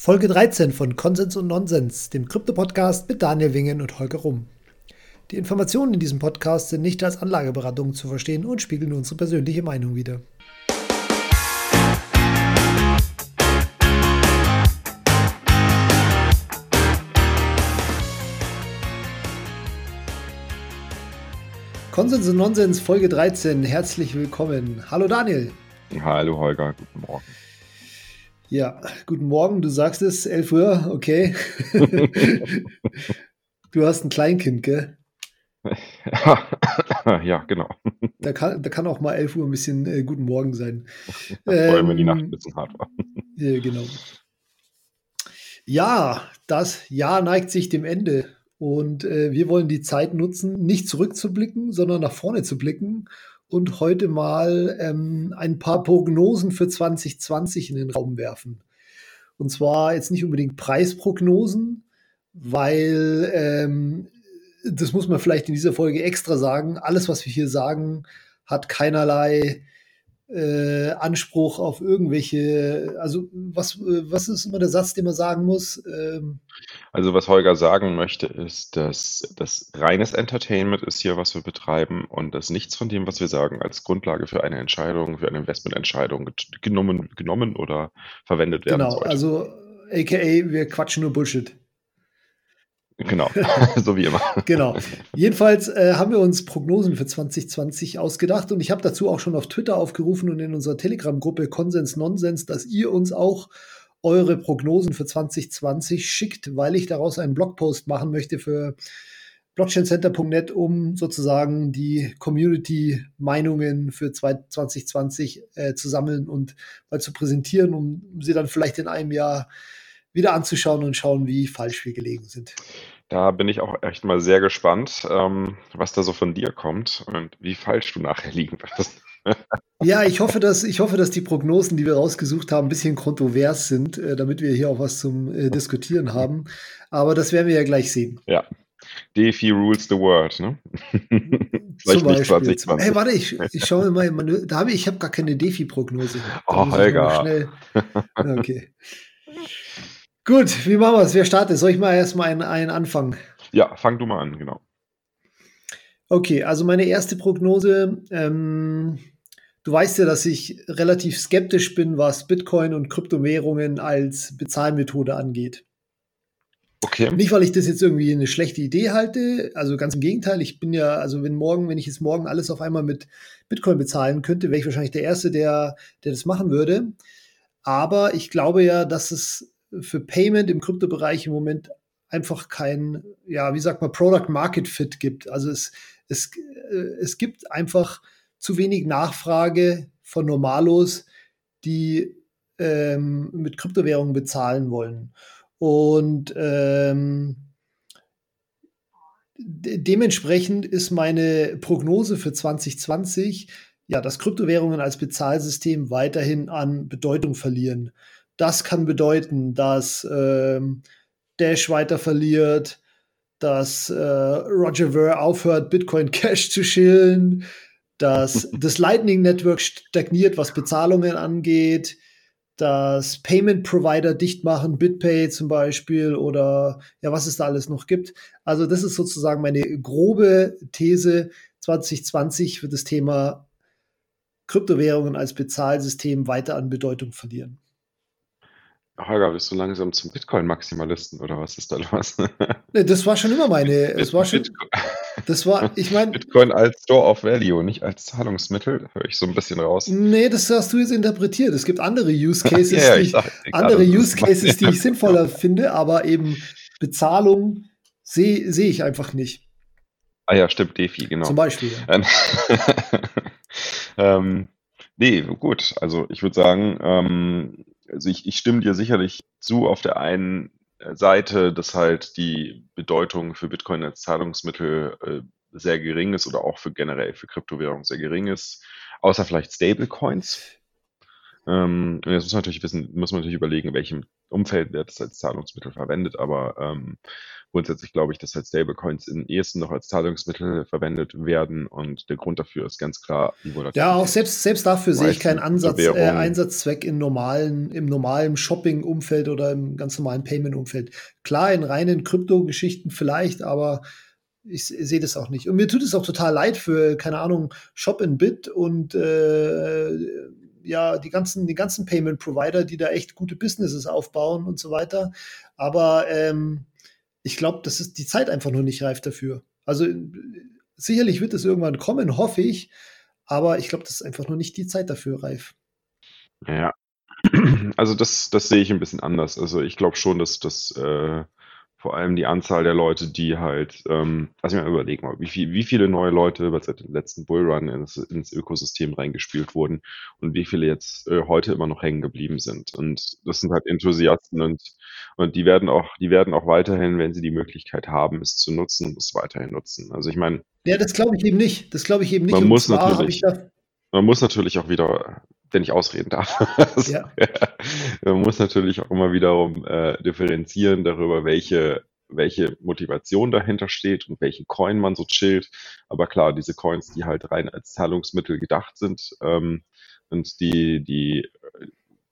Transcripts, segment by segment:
Folge 13 von Konsens und Nonsens, dem Krypto-Podcast mit Daniel Wingen und Holger Rumm. Die Informationen in diesem Podcast sind nicht als Anlageberatung zu verstehen und spiegeln unsere persönliche Meinung wider. Konsens und Nonsens, Folge 13. Herzlich willkommen. Hallo Daniel. Hallo Holger, guten Morgen. Ja, guten Morgen, du sagst es, 11 Uhr, okay. du hast ein Kleinkind, gell? ja, genau. Da kann, da kann auch mal 11 Uhr ein bisschen äh, guten Morgen sein. Vor allem, wenn die Nacht ein ähm, bisschen hart war. Ja, genau. Ja, das Jahr neigt sich dem Ende. Und äh, wir wollen die Zeit nutzen, nicht zurückzublicken, sondern nach vorne zu blicken und heute mal ähm, ein paar Prognosen für 2020 in den Raum werfen. Und zwar jetzt nicht unbedingt Preisprognosen, weil ähm, das muss man vielleicht in dieser Folge extra sagen. Alles, was wir hier sagen, hat keinerlei äh, Anspruch auf irgendwelche, also was, was ist immer der Satz, den man sagen muss? Ähm, also was Holger sagen möchte, ist, dass das reines Entertainment ist hier, was wir betreiben und dass nichts von dem, was wir sagen, als Grundlage für eine Entscheidung, für eine Investmententscheidung genommen, genommen oder verwendet werden genau, sollte. Genau, also aka wir quatschen nur Bullshit. Genau, so wie immer. genau. Jedenfalls äh, haben wir uns Prognosen für 2020 ausgedacht und ich habe dazu auch schon auf Twitter aufgerufen und in unserer Telegram-Gruppe Konsens Nonsens, dass ihr uns auch eure Prognosen für 2020 schickt, weil ich daraus einen Blogpost machen möchte für blockchaincenter.net, um sozusagen die Community-Meinungen für 2020 äh, zu sammeln und mal zu präsentieren, um sie dann vielleicht in einem Jahr wieder anzuschauen und schauen, wie falsch wir gelegen sind. Da bin ich auch echt mal sehr gespannt, ähm, was da so von dir kommt und wie falsch du nachher liegen wirst. ja, ich hoffe, dass, ich hoffe, dass die Prognosen, die wir rausgesucht haben, ein bisschen kontrovers sind, äh, damit wir hier auch was zum äh, Diskutieren haben. Aber das werden wir ja gleich sehen. Ja. DeFi rules the world, ne? Zum Beispiel. Hey, warte, ich, ich schaue mir mal, da habe ich, ich habe gar keine DeFi-Prognose. Oh, Holger. Okay. Gut, wie machen wir es? Wer startet? Soll ich mal erstmal einen, einen anfangen? Ja, fang du mal an, genau. Okay, also meine erste Prognose. Ähm, du weißt ja, dass ich relativ skeptisch bin, was Bitcoin und Kryptowährungen als Bezahlmethode angeht. Okay. Nicht, weil ich das jetzt irgendwie eine schlechte Idee halte, also ganz im Gegenteil. Ich bin ja, also wenn morgen, wenn ich jetzt morgen alles auf einmal mit Bitcoin bezahlen könnte, wäre ich wahrscheinlich der Erste, der, der das machen würde. Aber ich glaube ja, dass es für Payment im Kryptobereich im Moment einfach kein, ja, wie sagt man, Product Market Fit gibt. Also es, es, äh, es gibt einfach zu wenig Nachfrage von Normalos, die ähm, mit Kryptowährungen bezahlen wollen. Und ähm, de dementsprechend ist meine Prognose für 2020, ja, dass Kryptowährungen als Bezahlsystem weiterhin an Bedeutung verlieren. Das kann bedeuten, dass ähm, Dash weiter verliert, dass äh, Roger Ver aufhört, Bitcoin Cash zu schillen, dass das Lightning Network stagniert, was Bezahlungen angeht, dass Payment Provider dicht machen, BitPay zum Beispiel oder ja, was es da alles noch gibt. Also das ist sozusagen meine grobe These 2020 wird das Thema Kryptowährungen als Bezahlsystem weiter an Bedeutung verlieren. Holger, bist du langsam zum Bitcoin-Maximalisten oder was ist da los? Nee, das war schon immer meine. Das war schon. Das war, ich meine. Bitcoin als Store of Value, nicht als Zahlungsmittel, höre ich so ein bisschen raus. Nee, das hast du jetzt interpretiert. Es gibt andere Use Cases, ja, ja, die, ich sag, andere gerade, Use Cases, die ich sinnvoller finde, aber eben Bezahlung sehe seh ich einfach nicht. Ah ja, stimmt, Defi, genau. Zum Beispiel. Ja. ähm, nee, gut. Also ich würde sagen, ähm, also ich, ich stimme dir sicherlich zu auf der einen Seite, dass halt die Bedeutung für Bitcoin als Zahlungsmittel äh, sehr gering ist oder auch für generell für Kryptowährungen sehr gering ist, außer vielleicht Stablecoins. Ähm, und jetzt muss man natürlich wissen, muss man natürlich überlegen, in welchem Umfeld wird es als Zahlungsmittel verwendet, aber ähm, grundsätzlich glaube ich, dass halt Stablecoins im ehesten noch als Zahlungsmittel verwendet werden und der Grund dafür ist ganz klar die Volatilität. Ja, auch selbst, selbst dafür sehe ich keinen Ansatz, äh, Einsatzzweck in normalen, im normalen Shopping-Umfeld oder im ganz normalen Payment-Umfeld. Klar, in reinen Krypto-Geschichten vielleicht, aber ich sehe das auch nicht. Und mir tut es auch total leid für, keine Ahnung, Shop in Bit und äh, ja, die ganzen, die ganzen Payment-Provider, die da echt gute Businesses aufbauen und so weiter. Aber ähm, ich glaube, das ist die Zeit einfach noch nicht reif dafür. Also sicherlich wird es irgendwann kommen, hoffe ich. Aber ich glaube, das ist einfach noch nicht die Zeit dafür reif. Ja, also das, das sehe ich ein bisschen anders. Also ich glaube schon, dass das äh, vor allem die Anzahl der Leute, die halt, ähm, lass mich mal überlegen, wie, viel, wie viele neue Leute seit dem letzten Bullrun ins, ins Ökosystem reingespielt wurden und wie viele jetzt äh, heute immer noch hängen geblieben sind. Und das sind halt Enthusiasten und, und die werden auch, die werden auch weiterhin, wenn sie die Möglichkeit haben, es zu nutzen, es weiterhin nutzen. Also ich meine. Ja, das glaube ich eben nicht. Das glaube ich eben nicht. Man muss natürlich, man muss natürlich auch wieder wenn ich ausreden darf. Ja. Man muss natürlich auch immer wiederum äh, differenzieren darüber, welche, welche Motivation dahinter steht und welchen Coin man so chillt. Aber klar, diese Coins, die halt rein als Zahlungsmittel gedacht sind ähm, und die, die,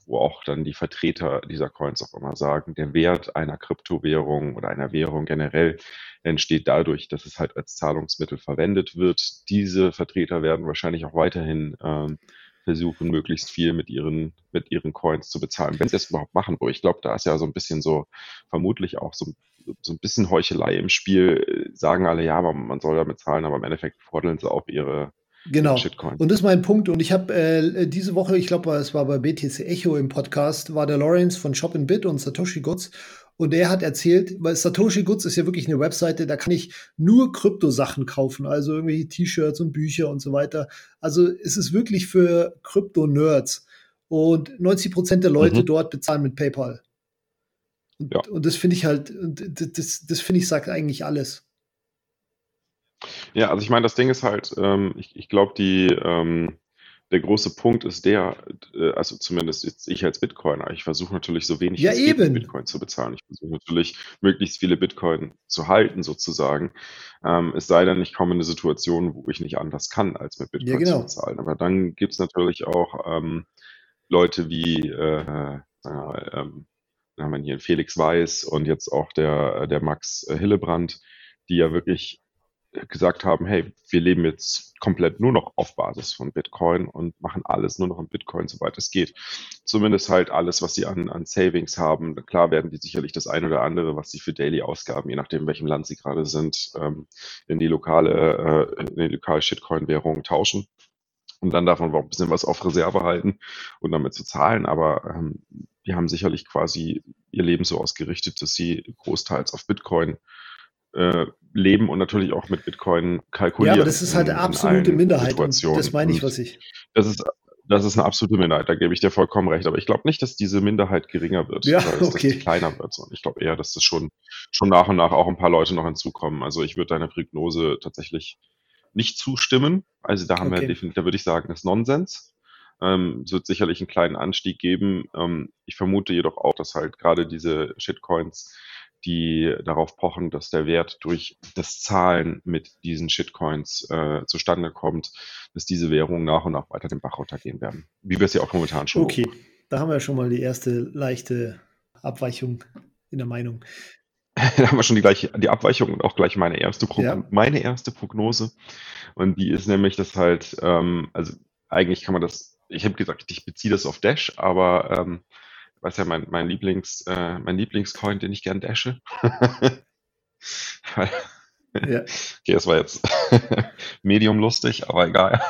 wo auch dann die Vertreter dieser Coins auch immer sagen, der Wert einer Kryptowährung oder einer Währung generell entsteht dadurch, dass es halt als Zahlungsmittel verwendet wird. Diese Vertreter werden wahrscheinlich auch weiterhin ähm, versuchen, möglichst viel mit ihren, mit ihren Coins zu bezahlen, wenn sie es überhaupt machen. Wo ich glaube, da ist ja so ein bisschen so, vermutlich auch so, so ein bisschen Heuchelei im Spiel. Sagen alle, ja, man, man soll damit zahlen, aber im Endeffekt fordeln sie auch ihre, Genau. Und das ist mein Punkt. Und ich habe äh, diese Woche, ich glaube, es war bei BTC Echo im Podcast, war der Lawrence von Shop Bit und Satoshi Goods. Und er hat erzählt, weil Satoshi Goods ist ja wirklich eine Webseite, da kann ich nur Krypto-Sachen kaufen, also irgendwelche T-Shirts und Bücher und so weiter. Also es ist wirklich für Krypto-Nerds. Und 90 Prozent der Leute mhm. dort bezahlen mit PayPal. Und, ja. und das finde ich halt, das, das finde ich sagt eigentlich alles. Ja, also ich meine, das Ding ist halt, ähm, ich, ich glaube, die, ähm, der große Punkt ist der, äh, also zumindest jetzt ich als Bitcoiner, ich versuche natürlich so wenig ja, wie eben. Bitcoin zu bezahlen. Ich versuche natürlich möglichst viele Bitcoin zu halten sozusagen. Ähm, es sei denn, ich komme in eine Situation, wo ich nicht anders kann, als mit Bitcoin ja, genau. zu bezahlen. Aber dann gibt es natürlich auch ähm, Leute wie, äh, äh, ähm, haben wir hier Felix Weiß und jetzt auch der, der Max Hillebrand, die ja wirklich gesagt haben, hey, wir leben jetzt komplett nur noch auf Basis von Bitcoin und machen alles nur noch in Bitcoin, soweit es geht. Zumindest halt alles, was sie an, an Savings haben. Klar werden die sicherlich das eine oder andere, was sie für Daily-Ausgaben, je nachdem, in welchem Land sie gerade sind, ähm, in die lokale, äh, in die lokale Shitcoin-Währung tauschen und dann davon auch ein bisschen was auf Reserve halten und damit zu zahlen. Aber ähm, die haben sicherlich quasi ihr Leben so ausgerichtet, dass sie großteils auf Bitcoin äh, leben und natürlich auch mit Bitcoin kalkulieren. Ja, aber das ist halt eine absolute Minderheit. Das meine ich, was ich. Das ist, das ist eine absolute Minderheit, da gebe ich dir vollkommen recht. Aber ich glaube nicht, dass diese Minderheit geringer wird, ja, dass, okay. dass kleiner wird. Und ich glaube eher, dass das schon, schon nach und nach auch ein paar Leute noch hinzukommen. Also ich würde deiner Prognose tatsächlich nicht zustimmen. Also da haben okay. wir definitiv, da würde ich sagen, das ist Nonsens. Ähm, es wird sicherlich einen kleinen Anstieg geben. Ähm, ich vermute jedoch auch, dass halt gerade diese Shitcoins die darauf pochen, dass der Wert durch das Zahlen mit diesen Shitcoins äh, zustande kommt, dass diese Währungen nach und nach weiter den Bach runtergehen werden. Wie wir es ja auch momentan schon Okay, da haben wir schon mal die erste leichte Abweichung in der Meinung. da haben wir schon die gleiche die Abweichung und auch gleich meine erste, Pro ja. meine erste Prognose. Und die ist nämlich, dass halt, ähm, also eigentlich kann man das, ich habe gesagt, ich beziehe das auf Dash, aber ähm, weiß ja, mein, mein Lieblings, äh, mein Lieblingscoin, den ich gern dashe. ja. Okay, das war jetzt medium lustig, aber egal.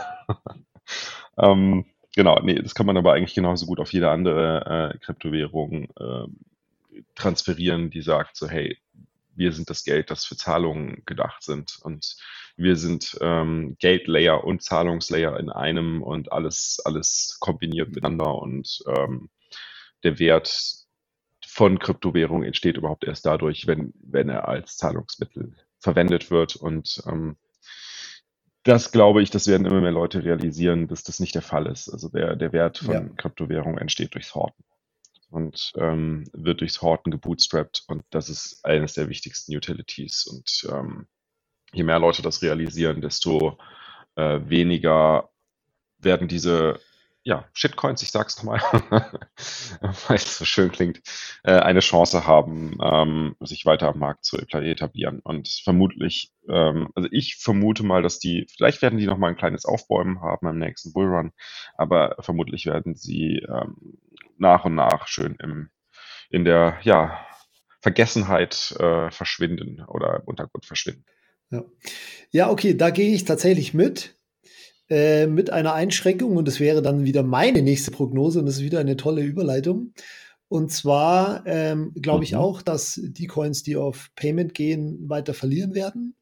ähm, genau, nee, das kann man aber eigentlich genauso gut auf jede andere äh, Kryptowährung äh, transferieren, die sagt so, hey, wir sind das Geld, das für Zahlungen gedacht sind und wir sind ähm, Gate-Layer und Zahlungslayer in einem und alles, alles kombiniert miteinander und ähm, der Wert von Kryptowährung entsteht überhaupt erst dadurch, wenn, wenn er als Zahlungsmittel verwendet wird. Und ähm, das glaube ich, das werden immer mehr Leute realisieren, dass das nicht der Fall ist. Also der, der Wert von Ja. Kryptowährungen entsteht durchs Horten und ähm, wird durchs Horten gebootstrapped und das ist eines der wichtigsten Utilities. Und ähm, je mehr Leute das realisieren, desto äh, weniger werden diese ja, Shitcoins, ich sag's nochmal, weil es so schön klingt, äh, eine Chance haben, ähm, sich weiter am Markt zu etablieren. Und vermutlich, ähm, also ich vermute mal, dass die, vielleicht werden die nochmal ein kleines Aufbäumen haben im nächsten Bullrun, aber vermutlich werden sie ähm, nach und nach schön im, in der, ja, Vergessenheit äh, verschwinden oder im Untergrund verschwinden. Ja. ja, okay, da gehe ich tatsächlich mit. Äh, mit einer Einschränkung und das wäre dann wieder meine nächste Prognose und das ist wieder eine tolle Überleitung. Und zwar ähm, glaube ich Mhm. auch, dass die Coins, die auf Payment gehen, weiter verlieren werden.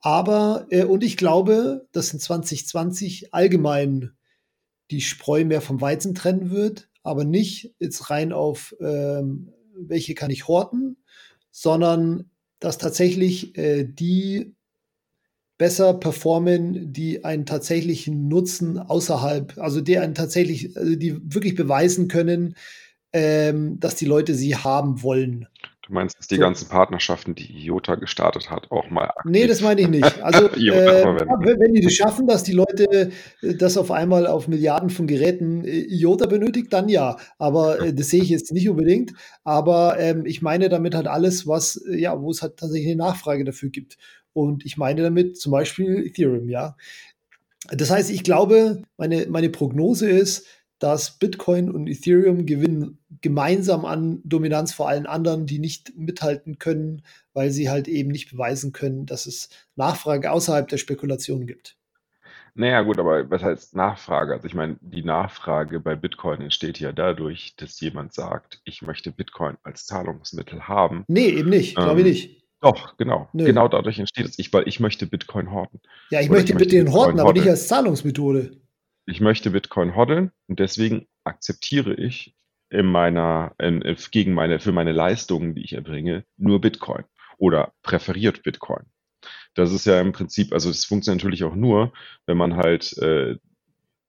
Aber, äh, und ich glaube, dass in 2020 allgemein die Spreu mehr vom Weizen trennen wird, aber nicht jetzt rein auf, ähm, welche kann ich horten, sondern dass tatsächlich äh, die besser performen, die einen tatsächlichen Nutzen außerhalb, also die einen tatsächlich, also die wirklich beweisen können, ähm, dass die Leute sie haben wollen. Du meinst, dass die So. ganzen Partnerschaften, die IOTA gestartet hat, auch mal aktiv Nee, das meine ich nicht. Also, äh, wenn die das schaffen, dass die Leute äh, das auf einmal auf Milliarden von Geräten äh, IOTA benötigt, dann ja. Aber äh, das sehe ich jetzt nicht unbedingt. Aber ähm, ich meine damit halt alles, was, äh, ja, wo es halt tatsächlich eine Nachfrage dafür gibt. Und ich meine damit zum Beispiel Ethereum, ja. Das heißt, ich glaube, meine, meine Prognose ist, dass Bitcoin und Ethereum gewinnen gemeinsam an Dominanz vor allen anderen, die nicht mithalten können, weil sie halt eben nicht beweisen können, dass es Nachfrage außerhalb der Spekulation gibt. Naja, gut, aber was heißt Nachfrage? Also ich meine, die Nachfrage bei Bitcoin entsteht ja dadurch, dass jemand sagt, ich möchte Bitcoin als Zahlungsmittel haben. Nee, eben nicht, glaube ich Ähm, nicht. Doch, genau. Nö. Genau dadurch entsteht es. Ich, weil ich möchte Bitcoin horten. Ja, ich oder möchte ich möchte Bitcoin horten, aber nicht als Zahlungsmethode. Ich möchte Bitcoin hoddeln und deswegen akzeptiere ich in meiner, in, gegen meine, für meine Leistungen, die ich erbringe, nur Bitcoin oder präferiert Bitcoin. Das ist ja im Prinzip, also es funktioniert natürlich auch nur, wenn man halt äh,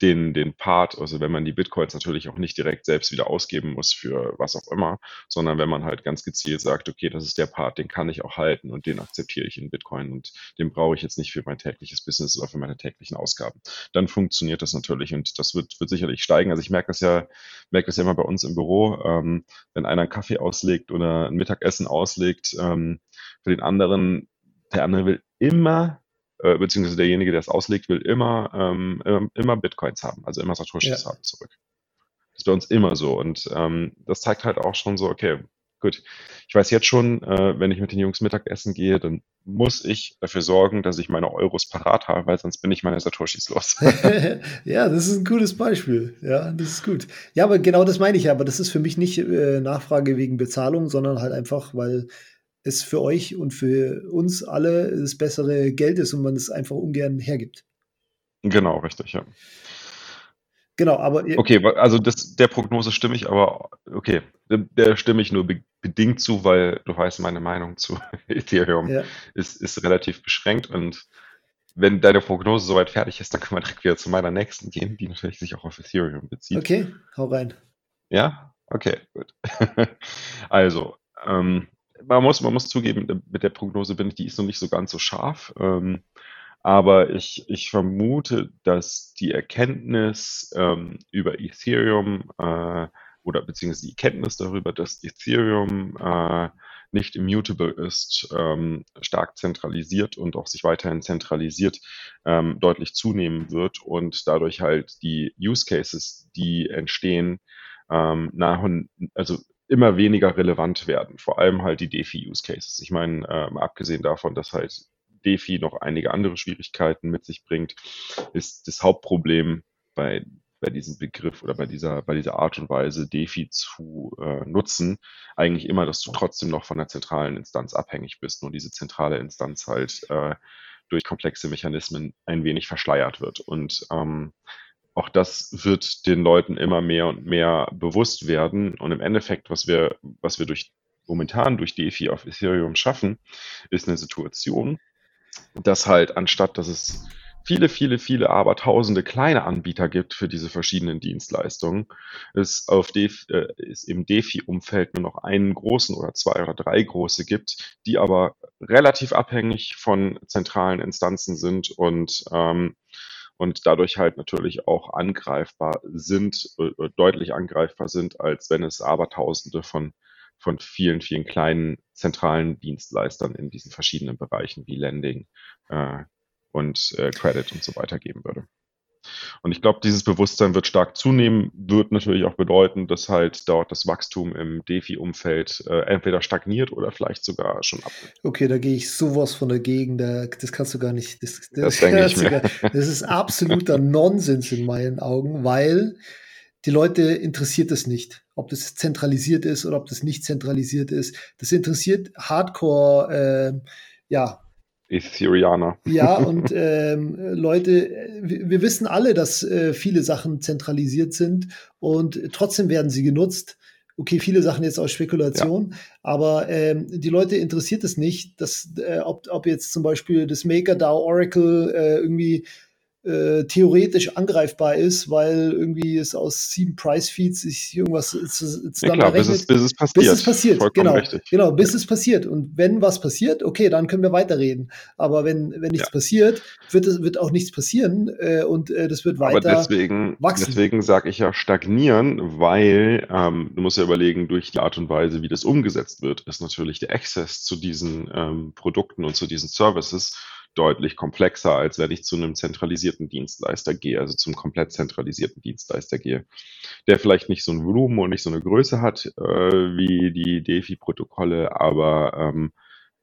den, den Part, also wenn man die Bitcoins natürlich auch nicht direkt selbst wieder ausgeben muss für was auch immer, sondern wenn man halt ganz gezielt sagt, okay, das ist der Part, den kann ich auch halten und den akzeptiere ich in Bitcoin und den brauche ich jetzt nicht für mein tägliches Business oder für meine täglichen Ausgaben. Dann funktioniert das natürlich und das wird, wird sicherlich steigen. Also ich merke das ja, merke das ja immer bei uns im Büro, ähm, wenn einer einen Kaffee auslegt oder ein Mittagessen auslegt, ähm, für den anderen, der andere will immer äh, beziehungsweise derjenige, der es auslegt, will immer, ähm, immer Bitcoins haben, also immer Satoshis Ja. haben zurück. Das ist bei uns immer so. Und ähm, das zeigt halt auch schon so, okay, gut, ich weiß jetzt schon, äh, wenn ich mit den Jungs Mittagessen gehe, dann muss ich dafür sorgen, dass ich meine Euros parat habe, weil sonst bin ich meine Satoshis los. ja, das ist ein gutes Beispiel. Ja, das ist gut. Ja, aber genau das meine ich ja. Aber das ist für mich nicht äh, Nachfrage wegen Bezahlung, sondern halt einfach, weil es für euch und für uns alle das bessere Geld ist und man es einfach ungern hergibt. genau, richtig, ja. Genau, aber Okay, also das, der Prognose stimme ich, aber okay, der, der stimme ich nur be bedingt zu, weil du weißt, meine Meinung zu Ethereum ja, ist, ist relativ beschränkt und wenn deine Prognose soweit fertig ist, dann können wir direkt wieder zu meiner nächsten gehen, die natürlich sich auch auf Ethereum bezieht. okay, hau rein. Ja? Okay, gut. Also, ähm, man muss, man muss zugeben, mit der Prognose bin ich, die ist noch nicht so ganz so scharf. Ähm, aber ich, ich vermute, dass die Erkenntnis ähm, über Ethereum äh, oder beziehungsweise die Kenntnis darüber, dass Ethereum äh, nicht immutable ist, ähm, stark zentralisiert und auch sich weiterhin zentralisiert, ähm, deutlich zunehmen wird und dadurch halt die Use Cases, die entstehen, ähm, nach und also immer weniger relevant werden. Vor allem halt die DeFi-Use Cases. Ich meine, ähm, abgesehen davon, dass halt DeFi noch einige andere Schwierigkeiten mit sich bringt, ist das Hauptproblem bei, bei diesem Begriff oder bei dieser, bei dieser Art und Weise, DeFi zu äh, nutzen, eigentlich immer, dass du trotzdem noch von der zentralen Instanz abhängig bist, nur diese zentrale Instanz halt äh, durch komplexe Mechanismen ein wenig verschleiert wird. Und ähm, auch das wird den Leuten immer mehr und mehr bewusst werden. Und im Endeffekt, was wir, was wir durch momentan durch DeFi auf Ethereum schaffen, ist eine Situation, dass halt anstatt, dass es viele, viele, viele, aber tausende kleine Anbieter gibt für diese verschiedenen Dienstleistungen, es auf Def, äh, es im DeFi-Umfeld nur noch einen großen oder zwei oder drei große gibt, die aber relativ abhängig von zentralen Instanzen sind und ähm, und dadurch halt natürlich auch angreifbar sind, äh, deutlich angreifbar sind, als wenn es aber Tausende von von vielen, vielen kleinen zentralen Dienstleistern in diesen verschiedenen Bereichen wie Lending äh, und äh, Credit und so weiter geben würde. Und ich glaube, dieses Bewusstsein wird stark zunehmen, wird natürlich auch bedeuten, dass halt dort das Wachstum im DeFi-Umfeld äh, entweder stagniert oder vielleicht sogar schon abnimmt. Okay, da gehe ich sowas von dagegen. Da, das kannst du gar nicht. Das, das, das ich mir. das ist absoluter Nonsens in meinen Augen, weil die Leute interessiert es nicht, ob das zentralisiert ist oder ob das nicht zentralisiert ist. Das interessiert Hardcore, äh, ja. Ethereaner. Ja, und ähm, Leute, wir, wir, wissen alle, dass äh, viele Sachen zentralisiert sind und trotzdem werden sie genutzt. Okay, viele Sachen jetzt aus Spekulation, ja. aber ähm, die Leute interessiert es nicht, dass, äh, ob, ob jetzt zum Beispiel das MakerDAO Oracle äh, irgendwie äh, theoretisch angreifbar ist, weil irgendwie es aus sieben Price-Feeds sich irgendwas zusammen ja, klar, bis es, bis es passiert. Bis es passiert, Vollkommen genau. Richtig. Genau, bis ja. es passiert. Und wenn was passiert, okay, dann können wir weiterreden. Aber wenn, wenn nichts ja. passiert, wird, es, wird auch nichts passieren äh, und äh, das wird weiter Aber deswegen, wachsen. Deswegen sage ich ja stagnieren, weil ähm, du musst ja überlegen, durch die Art und Weise, wie das umgesetzt wird, ist natürlich der Access zu diesen ähm, Produkten und zu diesen Services deutlich komplexer, als wenn ich zu einem zentralisierten Dienstleister gehe, also zum komplett zentralisierten Dienstleister gehe, der vielleicht nicht so ein Volumen und nicht so eine Größe hat äh, wie die DeFi-Protokolle, aber ähm,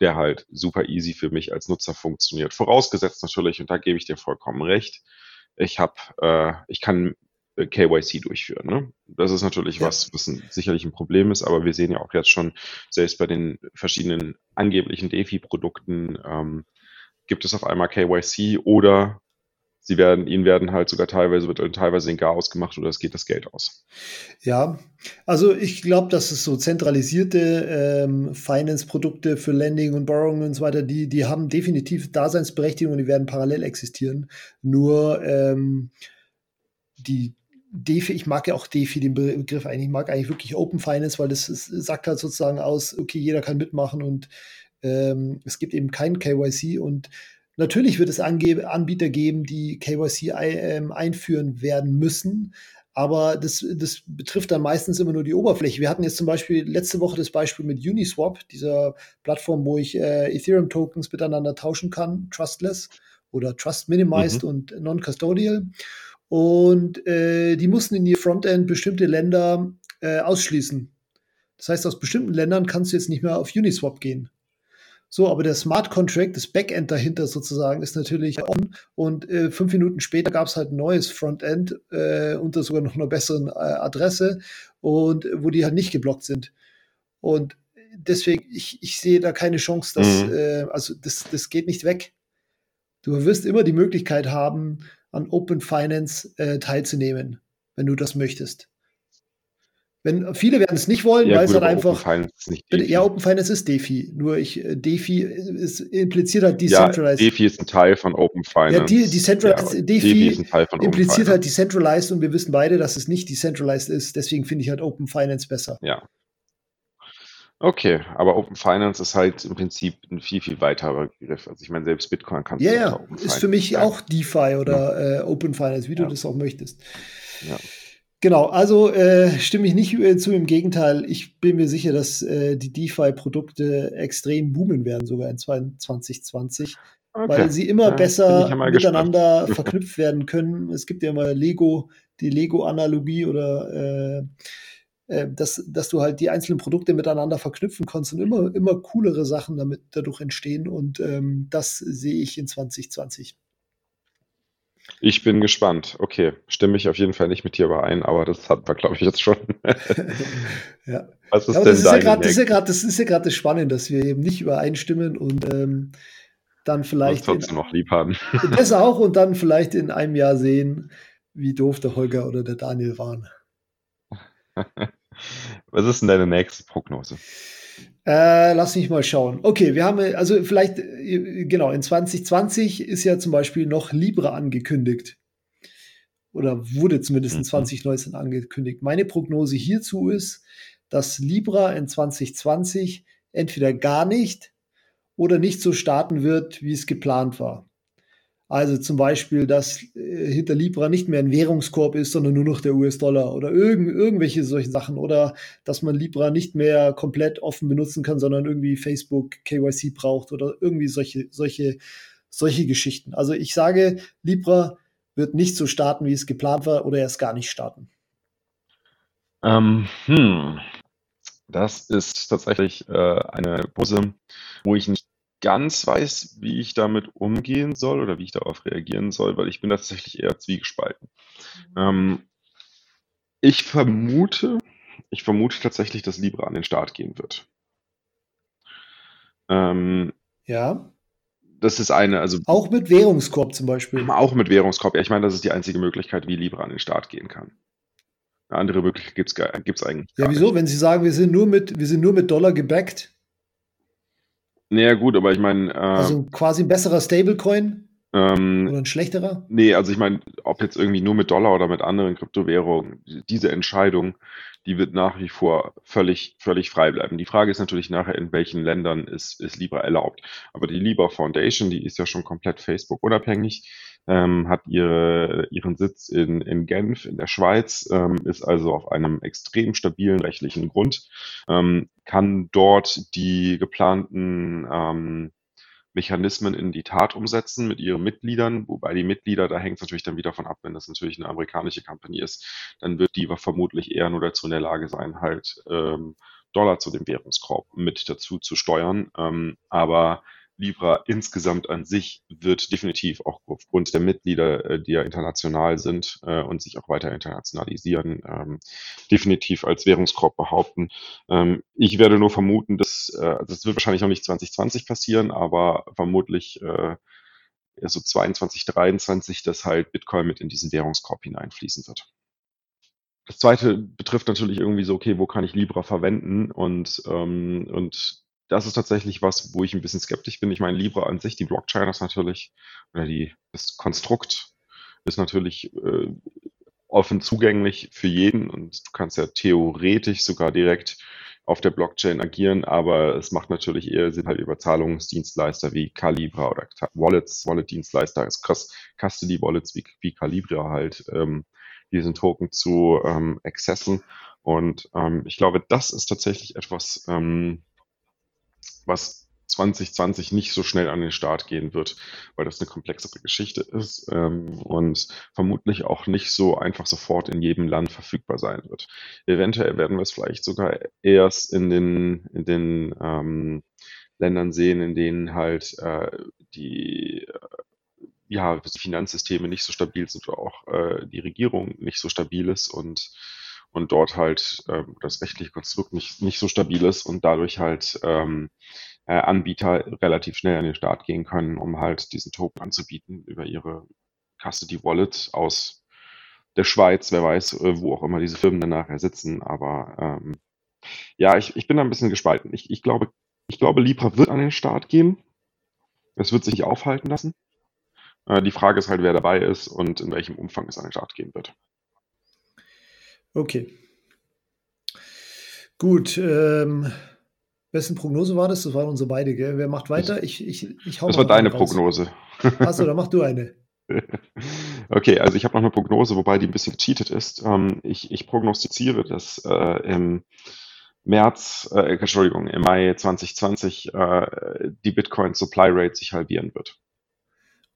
der halt super easy für mich als Nutzer funktioniert. Vorausgesetzt natürlich, und da gebe ich dir vollkommen recht, ich habe, äh, ich kann äh, KYC durchführen. Ne? Das ist natürlich was, was ein, sicherlich ein Problem ist, aber wir sehen ja auch jetzt schon, selbst bei den verschiedenen angeblichen DeFi-Produkten, ähm, gibt es auf einmal KYC oder sie werden, ihnen werden halt sogar teilweise, wird teilweise den Garaus gemacht oder es geht das Geld aus. Ja, also ich glaube, dass es so zentralisierte ähm, Finance-Produkte für Lending und Borrowing und so weiter, die, die haben definitiv Daseinsberechtigung und die werden parallel existieren. Nur ähm, die DeFi, ich mag ja auch DeFi, den Begriff eigentlich, ich mag eigentlich wirklich Open Finance, weil das, das sagt halt sozusagen aus, okay, jeder kann mitmachen und ähm, es gibt eben kein KYC und natürlich wird es Ange Anbieter geben, die KYC ähm, einführen werden müssen. Aber das, das betrifft dann meistens immer nur die Oberfläche. Wir hatten jetzt zum Beispiel letzte Woche das Beispiel mit Uniswap, dieser Plattform, wo ich äh, Ethereum-Tokens miteinander tauschen kann, trustless oder trust minimized mhm. und non-custodial. Und äh, die mussten in ihr Frontend bestimmte Länder äh, ausschließen. Das heißt, aus bestimmten Ländern kannst du jetzt nicht mehr auf Uniswap gehen. So, aber der Smart Contract, das Backend dahinter sozusagen, ist natürlich on. Und äh, fünf Minuten später gab es halt ein neues Frontend äh, unter sogar noch einer besseren äh, Adresse und wo die halt nicht geblockt sind. Und deswegen, ich, ich sehe da keine Chance, dass, mhm. äh, also das, das geht nicht weg. Du wirst immer die Möglichkeit haben, an Open Finance äh, teilzunehmen, wenn du das möchtest. Wenn, viele werden es nicht wollen, ja, weil es halt einfach. Open Finance ist DeFi. Ja, Open Finance ist DeFi. Nur ich, äh, DeFi ist, impliziert halt Decentralized. Ja, DeFi ist ein Teil von Open Finance. Ja, die, Decentralized, ja, DeFi, DeFi ist ein Teil von impliziert Open halt Decentralized und wir wissen beide, dass es nicht Decentralized ist. Deswegen finde ich halt Open Finance besser. Ja. Okay, aber Open Finance ist halt im Prinzip ein viel, viel weiterer Begriff. Also ich meine, selbst Bitcoin kannst ja, du ja, Open ist für mich sein. auch DeFi oder ja. äh, Open Finance, wie du das auch möchtest. Ja. Genau, also äh, stimme ich nicht äh, zu, im Gegenteil. Ich bin mir sicher, dass äh, die DeFi-Produkte extrem boomen werden, sogar in 2020, okay. weil sie immer ja, besser ja miteinander verknüpft werden können. Es gibt ja immer Lego, die Lego-Analogie oder äh, äh, dass, dass du halt die einzelnen Produkte miteinander verknüpfen kannst und immer, immer coolere Sachen damit dadurch entstehen. Und ähm, das sehe ich in 2020. Ich bin gespannt. Okay, stimme ich auf jeden Fall nicht mit dir überein, aber das hatten wir, glaube ich, jetzt schon. ja. Was ist ja, denn das, ist ja grad, das ist ja gerade das ist ja gerade das Spannende, dass wir eben nicht übereinstimmen und ähm, dann vielleicht trotzdem noch lieb haben. das auch und dann vielleicht in einem Jahr sehen, wie doof der Holger oder der Daniel waren. Was ist denn deine nächste Prognose? Äh, lass mich mal schauen. Okay, wir haben, also vielleicht, äh, genau, in 2020 ist ja zum Beispiel noch Libra angekündigt. Oder wurde zumindest in 2019 mhm. angekündigt. Meine Prognose hierzu ist, dass Libra in 2020 entweder gar nicht oder nicht so starten wird, wie es geplant war. Also zum Beispiel, dass äh, hinter Libra nicht mehr ein Währungskorb ist, sondern nur noch der US-Dollar oder irgend, irgendwelche solche Sachen. Oder dass man Libra nicht mehr komplett offen benutzen kann, sondern irgendwie Facebook KYC braucht oder irgendwie solche, solche, solche Geschichten. Also ich sage, Libra wird nicht so starten, wie es geplant war, oder erst gar nicht starten. Ähm, hm. Das ist tatsächlich äh, eine Pose, wo ich nicht ganz weiß, wie ich damit umgehen soll oder wie ich darauf reagieren soll, weil ich bin tatsächlich eher zwiegespalten. Mhm. Ähm, ich vermute, ich vermute tatsächlich, dass Libra an den Start gehen wird. Ähm, ja. Das ist eine, also. Auch mit Währungskorb zum Beispiel. Auch mit Währungskorb. Ja, ich meine, das ist die einzige Möglichkeit, wie Libra an den Start gehen kann. Eine andere Möglichkeit gibt es eigentlich. Ja, wieso? Nicht. Wenn Sie sagen, wir sind nur mit, wir sind nur mit Dollar gebackt, naja, gut, aber ich meine. Äh, also quasi ein besserer Stablecoin? Ähm, oder ein schlechterer? Nee, also ich meine, ob jetzt irgendwie nur mit Dollar oder mit anderen Kryptowährungen, diese Entscheidung, die wird nach wie vor völlig, völlig frei bleiben. Die Frage ist natürlich nachher, in welchen Ländern ist, ist Libra erlaubt. Aber die Libra Foundation, die ist ja schon komplett Facebook unabhängig ähm, hat ihre, ihren Sitz in, in Genf in der Schweiz, ähm, ist also auf einem extrem stabilen rechtlichen Grund, ähm, kann dort die geplanten ähm, Mechanismen in die Tat umsetzen mit ihren Mitgliedern, wobei die Mitglieder, da hängt es natürlich dann wieder von ab, wenn das natürlich eine amerikanische Company ist, dann wird die vermutlich eher nur dazu in der Lage sein, halt ähm, Dollar zu dem Währungskorb mit dazu zu steuern. Ähm, aber Libra insgesamt an sich wird definitiv auch aufgrund der Mitglieder, äh, die ja international sind äh, und sich auch weiter internationalisieren, ähm, definitiv als Währungskorb behaupten. Ähm, ich werde nur vermuten, dass äh, das wird wahrscheinlich noch nicht 2020 passieren, aber vermutlich äh, so 22, 23, dass halt Bitcoin mit in diesen Währungskorb hineinfließen wird. Das zweite betrifft natürlich irgendwie so, okay, wo kann ich Libra verwenden? Und, ähm, und das ist tatsächlich was, wo ich ein bisschen skeptisch bin. Ich meine, Libra an sich, die Blockchain ist natürlich, oder die, das Konstrukt ist natürlich äh, offen zugänglich für jeden und du kannst ja theoretisch sogar direkt auf der Blockchain agieren, aber es macht natürlich eher Sinn, halt über Zahlungsdienstleister wie Calibra oder Wallets, Wallet-Dienstleister, Custody-Wallets wie, wie Calibra halt, ähm, diesen Token zu ähm, accessen. Und ähm, ich glaube, das ist tatsächlich etwas, ähm, was 2020 nicht so schnell an den Start gehen wird, weil das eine komplexere Geschichte ist ähm, und vermutlich auch nicht so einfach sofort in jedem Land verfügbar sein wird. Eventuell werden wir es vielleicht sogar erst in den, in den ähm, Ländern sehen, in denen halt äh, die äh, ja, Finanzsysteme nicht so stabil sind oder auch äh, die Regierung nicht so stabil ist und und dort halt äh, das rechtliche Konstrukt nicht, nicht so stabil ist und dadurch halt ähm, äh, Anbieter relativ schnell an den Start gehen können, um halt diesen Token anzubieten über ihre Custody Wallet aus der Schweiz, wer weiß, äh, wo auch immer diese Firmen dann nachher sitzen. Aber ähm, ja, ich, ich bin da ein bisschen gespalten. Ich, ich, glaube, ich glaube, Libra wird an den Start gehen. Es wird sich aufhalten lassen. Äh, die Frage ist halt, wer dabei ist und in welchem Umfang es an den Start gehen wird. Okay. Gut. Ähm, wessen Prognose war das? Das waren unsere beide, gell? Wer macht weiter? Ich, ich, ich hau Das war deine raus. Prognose. Achso, dann mach du eine. Okay, also ich habe noch eine Prognose, wobei die ein bisschen gecheatet ist. Ähm, ich, ich prognostiziere, dass äh, im März, äh, Entschuldigung, im Mai 2020 äh, die Bitcoin Supply Rate sich halbieren wird.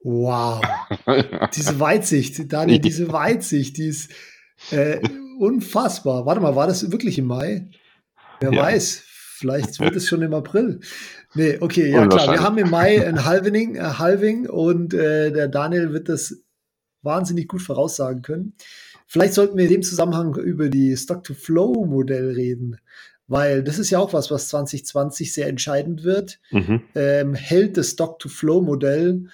Wow. diese Weitsicht, Daniel, diese Weitsicht, die ist, äh, unfassbar. Warte mal, war das wirklich im Mai? Wer ja. weiß, vielleicht wird es schon im April. Nee, okay, ja klar. Wir haben im Mai ein Halving, ein Halving und äh, der Daniel wird das wahnsinnig gut voraussagen können. Vielleicht sollten wir in dem Zusammenhang über die Stock-to-Flow-Modell reden, weil das ist ja auch was, was 2020 sehr entscheidend wird. Mhm. Ähm, hält das Stock-to-Flow-Modell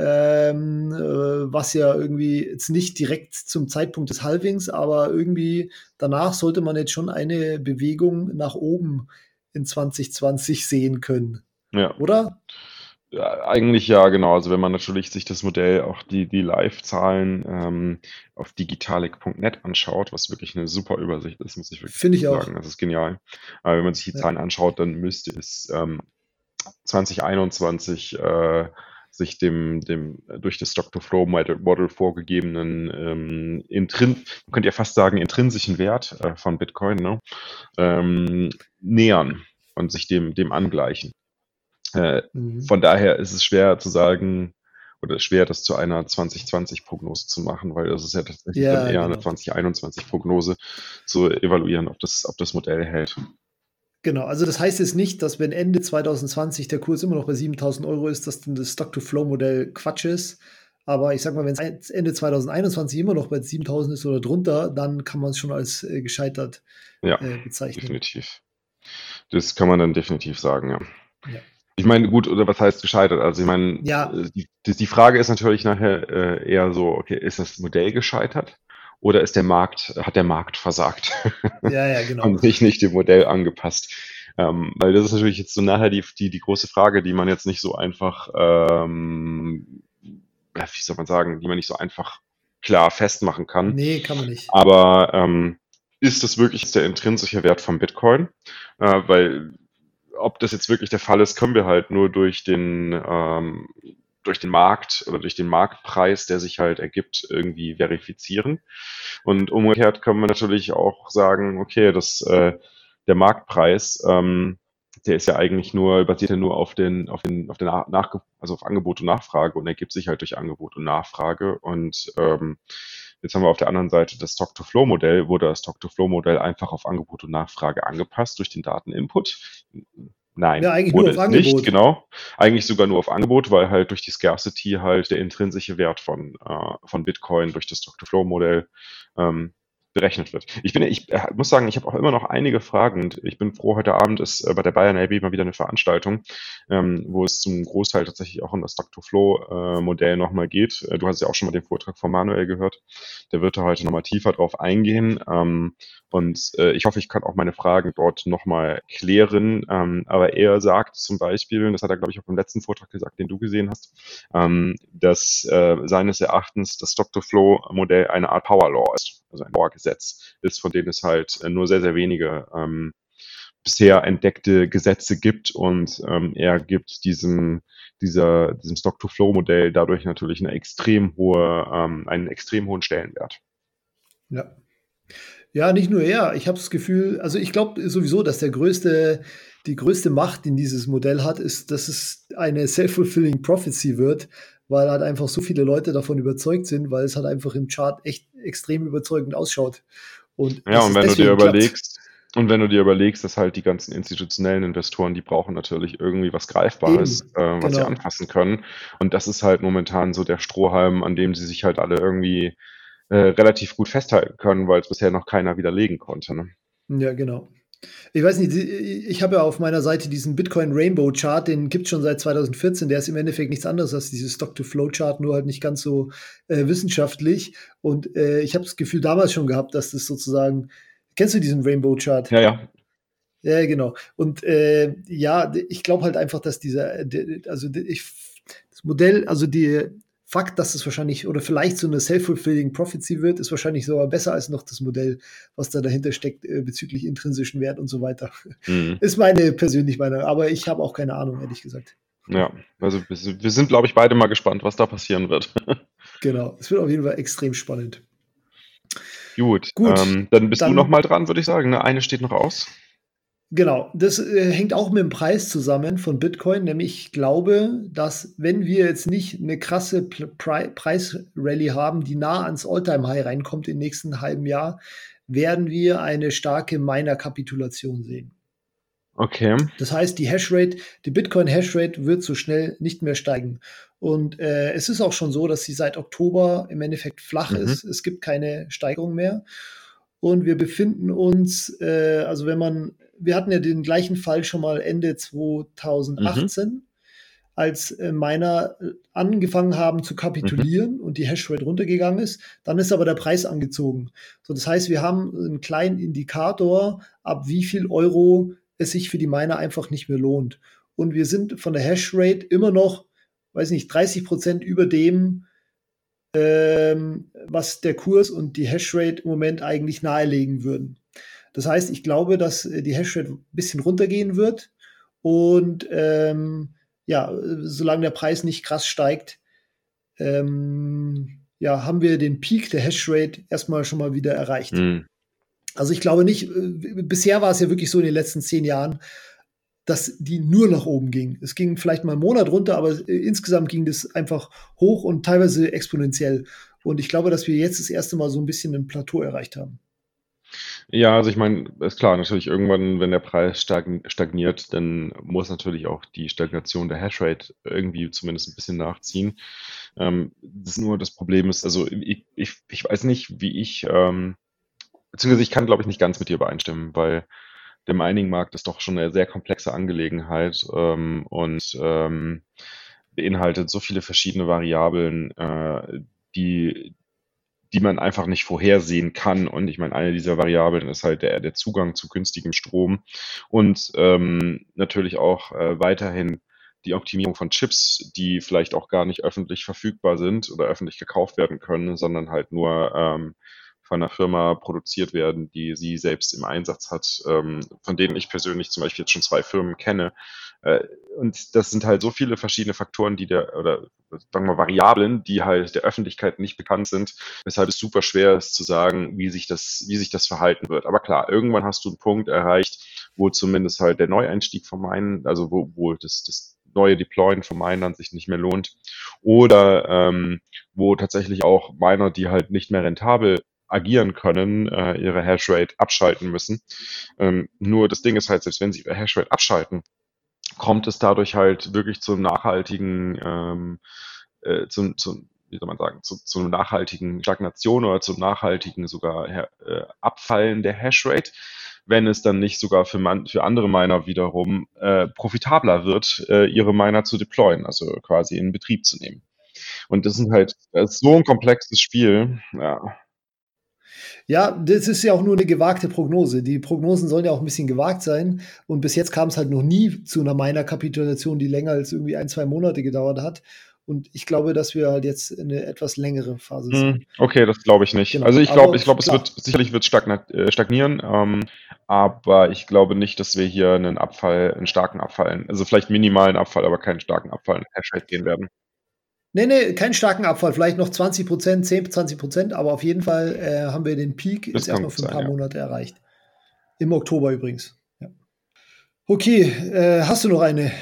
ähm, äh, was ja irgendwie jetzt nicht direkt zum Zeitpunkt des Halvings, aber irgendwie danach sollte man jetzt schon eine Bewegung nach oben in 2020 sehen können. Ja. Oder? Ja, eigentlich ja, genau. Also wenn man natürlich sich das Modell, auch die, die Live-Zahlen ähm, auf digitalik.net anschaut, was wirklich eine super Übersicht ist, muss ich wirklich Finde ich auch. sagen. Das ist genial. Aber wenn man sich die Ja. Zahlen anschaut, dann müsste es ähm, 2021 äh, sich dem, dem durch das Stock-to-Flow-Model Model vorgegebenen, ähm, intrin man könnte ja fast sagen, intrinsischen Wert äh, von Bitcoin ne, ähm, nähern und sich dem, dem angleichen. Äh, Mhm. von daher ist es schwer zu sagen oder schwer, das zu einer 2020-Prognose zu machen, weil das ist ja tatsächlich Ja, dann eher eine genau. 2021-Prognose zu evaluieren, ob das, ob das Modell hält. Genau, also das heißt jetzt nicht, dass wenn Ende 2020 der Kurs immer noch bei 7000 Euro ist, dass dann das Stock-to-Flow-Modell Quatsch ist. Aber ich sag mal, wenn es Ende 2021 immer noch bei 7000 ist oder drunter, dann kann man es schon als äh, gescheitert Ja, äh, bezeichnen. definitiv. Das kann man dann definitiv sagen, ja. Ja. Ich meine, gut, oder was heißt gescheitert? Also ich meine, Ja. äh, die, die die Frage ist natürlich nachher äh, eher so, okay, ist das Modell gescheitert oder ist der Markt, hat der Markt versagt Ja, ja, genau. und sich nicht dem Modell angepasst? Ähm, weil das ist natürlich jetzt so nachher die, die, die große Frage, die man jetzt nicht so einfach, ähm, wie soll man sagen, die man nicht so einfach klar festmachen kann. Nee, kann man nicht. Aber ähm, ist das wirklich der intrinsische Wert von Bitcoin? Äh, weil ob das jetzt wirklich der Fall ist, können wir halt nur durch den ähm, durch den Markt oder durch den Marktpreis, der sich halt ergibt, irgendwie verifizieren. Und umgekehrt können wir natürlich auch sagen, okay, das äh, der Marktpreis, ähm, der ist ja eigentlich nur basiert ja nur auf den auf den auf den Nach also auf Angebot und Nachfrage und ergibt sich halt durch Angebot und Nachfrage und ähm, Jetzt haben wir auf der anderen Seite das Stock-to-Flow-Modell, wurde das Stock-to-Flow-Modell einfach auf Angebot und Nachfrage angepasst durch den Dateninput. Nein, Ja, eigentlich nur wurde auf es nicht, Angebot. genau. Eigentlich sogar nur auf Angebot, weil halt durch die Scarcity halt der intrinsische Wert von, äh, von Bitcoin durch das Stock-to-Flow-Modell ähm, berechnet wird. Ich bin, ich äh, muss sagen, ich habe auch immer noch einige Fragen und ich bin froh, heute Abend ist äh, bei der Bayern AB mal wieder eine Veranstaltung, ähm, wo es zum Großteil tatsächlich auch um das Stock-to-Flow-Modell nochmal geht. Äh, du hast ja auch schon mal den Vortrag von Manuel gehört. Der wird da heute nochmal tiefer drauf eingehen. Ähm, und äh, ich hoffe, ich kann auch meine Fragen dort nochmal klären. Ähm, aber er sagt zum Beispiel, und das hat er, glaube ich, auch im letzten Vortrag gesagt, den du gesehen hast, ähm, dass äh, seines Erachtens das Stock-to-Flow-Modell eine Art Power Law ist, also ein Power-Gesetz ist, von denen es halt äh, nur sehr, sehr wenige ähm, bisher entdeckte Gesetze gibt und ähm, er gibt diesem, dieser, diesem Stock-to-Flow-Modell dadurch natürlich eine extrem hohe, ähm, einen extrem hohen Stellenwert. Ja. Ja, nicht nur er. Ich habe das Gefühl, also ich glaube sowieso, dass der größte, die größte Macht, die dieses Modell hat, ist, dass es eine self-fulfilling prophecy wird, weil halt einfach so viele Leute davon überzeugt sind, weil es halt einfach im Chart echt extrem überzeugend ausschaut. Und Ja, und wenn du dir überlegst, und wenn du dir überlegst, dass halt die ganzen institutionellen Investoren, die brauchen natürlich irgendwie was Greifbares, äh, was sie genau. anfassen können. Und das ist halt momentan so der Strohhalm, an dem sie sich halt alle irgendwie äh, relativ gut festhalten können, weil es bisher noch keiner widerlegen konnte. Ne? Ja, genau. Ich weiß nicht, ich habe ja auf meiner Seite diesen Bitcoin Rainbow Chart, den gibt es schon seit 2014. Der ist im Endeffekt nichts anderes als dieses Stock-to-Flow-Chart, nur halt nicht ganz so äh, wissenschaftlich. Und äh, ich habe das Gefühl damals schon gehabt, dass das sozusagen. Kennst du diesen Rainbow Chart? Ja, ja. Ja, genau. Und äh, ja, ich glaube halt einfach, dass dieser, also ich, das Modell, also die Fakt, dass es wahrscheinlich oder vielleicht so eine self-fulfilling prophecy wird, ist wahrscheinlich sogar besser als noch das Modell, was da dahinter steckt äh, bezüglich intrinsischen Wert und so weiter. Mhm. Ist meine persönliche Meinung, aber ich habe auch keine Ahnung, ehrlich gesagt. Ja, also wir sind, glaube ich, beide mal gespannt, was da passieren wird. Genau, es wird auf jeden Fall extrem spannend. Gut, Gut, ähm, dann bist du dann- noch mal dran, würde ich sagen. Ne? Eine steht noch aus. Genau, das äh, hängt auch mit dem Preis zusammen von Bitcoin, nämlich ich glaube, dass wenn wir jetzt nicht eine krasse Pri Preisrallye haben, die nah ans Alltime-High reinkommt im nächsten halben Jahr, werden wir eine starke Miner-Kapitulation sehen. Okay. Das heißt, die Hashrate, die Bitcoin-Hashrate wird so schnell nicht mehr steigen. Und äh, es ist auch schon so, dass sie seit Oktober im Endeffekt flach Mhm. ist. Es gibt keine Steigerung mehr. Und wir befinden uns, äh, also wenn man, wir hatten ja den gleichen Fall schon mal Ende 2018, als äh, Miner äh, angefangen haben zu kapitulieren und die Hashrate runtergegangen ist. Dann ist aber der Preis angezogen. So, das heißt, wir haben einen kleinen Indikator, ab wie viel Euro es sich für die Miner einfach nicht mehr lohnt. Und wir sind von der Hashrate immer noch, weiß nicht, 30 Prozent über dem, ähm, was der Kurs und die Hashrate im Moment eigentlich nahelegen würden. Das heißt, ich glaube, dass äh, die Hashrate ein bisschen runtergehen wird und ähm, ja, solange der Preis nicht krass steigt, ähm, ja, haben wir den Peak der Hashrate erstmal schon mal wieder erreicht. Mhm. Also ich glaube nicht, äh, bisher war es ja wirklich so in den letzten zehn Jahren, dass die nur nach oben ging. Es ging vielleicht mal einen Monat runter, aber äh, insgesamt ging das einfach hoch und teilweise exponentiell. Und ich glaube, dass wir jetzt das erste Mal so ein bisschen ein Plateau erreicht haben. Ja, also ich meine, ist klar, natürlich irgendwann, wenn der Preis stagniert, dann muss natürlich auch die Stagnation der Hashrate irgendwie zumindest ein bisschen nachziehen. Ähm, das nur das Problem ist, also ich, ich, ich weiß nicht, wie ich, ähm, beziehungsweise ich kann, glaube ich, nicht ganz mit dir übereinstimmen, weil der Mining-Markt ist doch schon eine sehr komplexe Angelegenheit ähm, und ähm, beinhaltet so viele verschiedene Variablen, äh, die, die man einfach nicht vorhersehen kann. Und ich meine, eine dieser Variablen ist halt der, der Zugang zu günstigem Strom und ähm, natürlich auch äh, weiterhin die Optimierung von Chips, die vielleicht auch gar nicht öffentlich verfügbar sind oder öffentlich gekauft werden können, sondern halt nur ähm, von einer Firma produziert werden, die sie selbst im Einsatz hat, ähm, von denen ich persönlich zum Beispiel jetzt schon zwei Firmen kenne. Äh, und das sind halt so viele verschiedene Faktoren, die der, oder sagen wir Variablen, die halt der Öffentlichkeit nicht bekannt sind, weshalb es super schwer ist zu sagen, wie sich das, wie sich das verhalten wird. Aber klar, irgendwann hast du einen Punkt erreicht, wo zumindest halt der Neueinstieg von meinen, also wo, wo das, das neue Deployen von Minern sich nicht mehr lohnt. Oder ähm, wo tatsächlich auch Miner, die halt nicht mehr rentabel agieren können, äh, ihre Hashrate abschalten müssen. Ähm, nur das Ding ist halt, selbst wenn sie ihre Hashrate abschalten, kommt es dadurch halt wirklich zum nachhaltigen, ähm, äh, zum, zum, wie soll man sagen, zu, zu nachhaltigen Stagnation oder zum nachhaltigen sogar äh, Abfallen der Hashrate, wenn es dann nicht sogar für, man, für andere Miner wiederum äh, profitabler wird, äh, ihre Miner zu deployen, also quasi in Betrieb zu nehmen. Und das sind halt, das ist so ein komplexes Spiel, ja. Ja, das ist ja auch nur eine gewagte Prognose. Die Prognosen sollen ja auch ein bisschen gewagt sein. Und bis jetzt kam es halt noch nie zu einer meiner Kapitulation, die länger als irgendwie ein, zwei Monate gedauert hat. Und ich glaube, dass wir halt jetzt eine etwas längere Phase sind. Hm, okay, das glaube ich nicht. Genau. Also ich glaube, ich glaube, es wird sicherlich wird äh, stagnieren, ähm, aber ich glaube nicht, dass wir hier einen Abfall, einen starken Abfall, also vielleicht minimalen Abfall, aber keinen starken Abfall in Hashrate gehen werden. Nee, nee, keinen starken Abfall, vielleicht noch 20 Prozent, 10, 20 Prozent, aber auf jeden Fall äh, haben wir den Peak das jetzt erstmal für ein paar sein, Monate ja. erreicht. Im Oktober übrigens. Ja. Okay, äh, hast du noch eine?